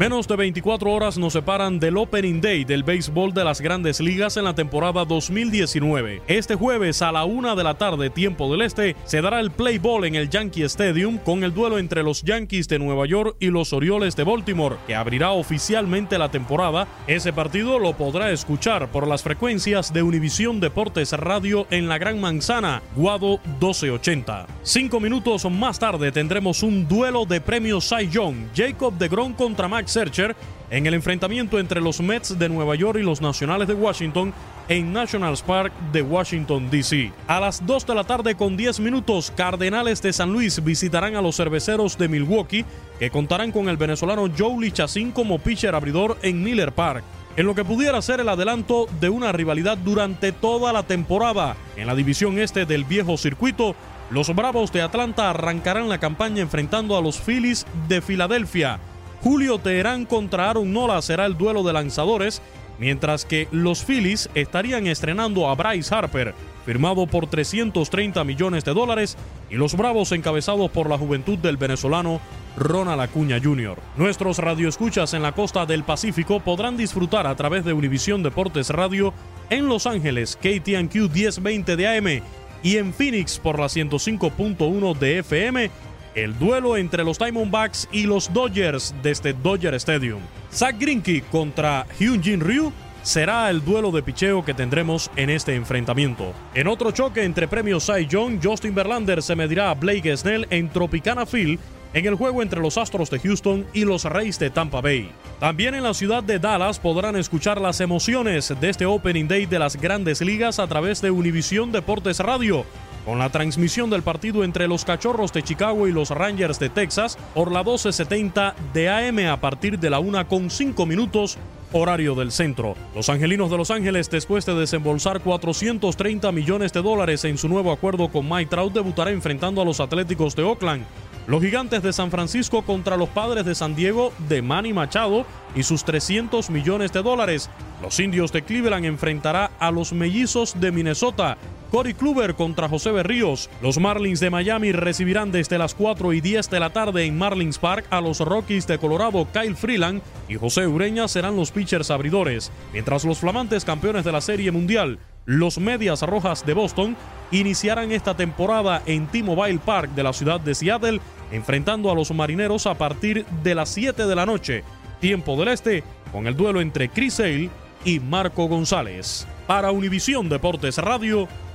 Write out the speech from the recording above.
Menos de 24 horas nos separan del Opening Day del béisbol de las grandes ligas en la temporada 2019. Este jueves a la una de la tarde, tiempo del este, se dará el play ball en el Yankee Stadium con el duelo entre los Yankees de Nueva York y los Orioles de Baltimore, que abrirá oficialmente la temporada. Ese partido lo podrá escuchar por las frecuencias de Univisión Deportes Radio en la Gran Manzana, Guado 1280. Cinco minutos más tarde tendremos un duelo de premios Cy Young, Jacob de Gron contra Max Searcher en el enfrentamiento entre los Mets de Nueva York y los Nacionales de Washington en Nationals Park de Washington, D.C. A las 2 de la tarde con 10 minutos, Cardenales de San Luis visitarán a los cerveceros de Milwaukee, que contarán con el venezolano Joe Lichacín como pitcher abridor en Miller Park. En lo que pudiera ser el adelanto de una rivalidad durante toda la temporada en la división este del viejo circuito, los Bravos de Atlanta arrancarán la campaña enfrentando a los Phillies de Filadelfia. Julio Teherán contra Aaron Nola será el duelo de lanzadores, mientras que los Phillies estarían estrenando a Bryce Harper, firmado por 330 millones de dólares, y los Bravos encabezados por la juventud del venezolano Ronald Acuña Jr. Nuestros radioescuchas en la costa del Pacífico podrán disfrutar a través de Univisión Deportes Radio en Los Ángeles, KTNQ 1020 de AM, y en Phoenix por la 105.1 de FM el duelo entre los Diamondbacks y los Dodgers desde Dodger Stadium. Zach Greinke contra Hyunjin Ryu será el duelo de picheo que tendremos en este enfrentamiento. En otro choque entre premios Cy Young, Justin Verlander se medirá a Blake Snell en Tropicana Field en el juego entre los Astros de Houston y los Reyes de Tampa Bay. También en la ciudad de Dallas podrán escuchar las emociones de este Opening Day de las grandes ligas a través de Univisión Deportes Radio con la transmisión del partido entre los Cachorros de Chicago y los Rangers de Texas por la 1270 de AM a partir de la 1 con 5 minutos horario del centro. Los Angelinos de Los Ángeles, después de desembolsar 430 millones de dólares en su nuevo acuerdo con Mike Trout, debutará enfrentando a los Atléticos de Oakland. Los Gigantes de San Francisco contra los Padres de San Diego de Manny Machado y sus 300 millones de dólares. Los Indios de Cleveland enfrentará a los Mellizos de Minnesota. Cory Kluber contra José Berríos. Los Marlins de Miami recibirán desde las 4 y 10 de la tarde en Marlins Park a los Rockies de Colorado. Kyle Freeland y José Ureña serán los pitchers abridores, mientras los flamantes campeones de la Serie Mundial, los Medias Rojas de Boston, iniciarán esta temporada en T-Mobile Park de la ciudad de Seattle, enfrentando a los marineros a partir de las 7 de la noche, tiempo del este, con el duelo entre Chris Sale y Marco González. Para Univisión Deportes Radio,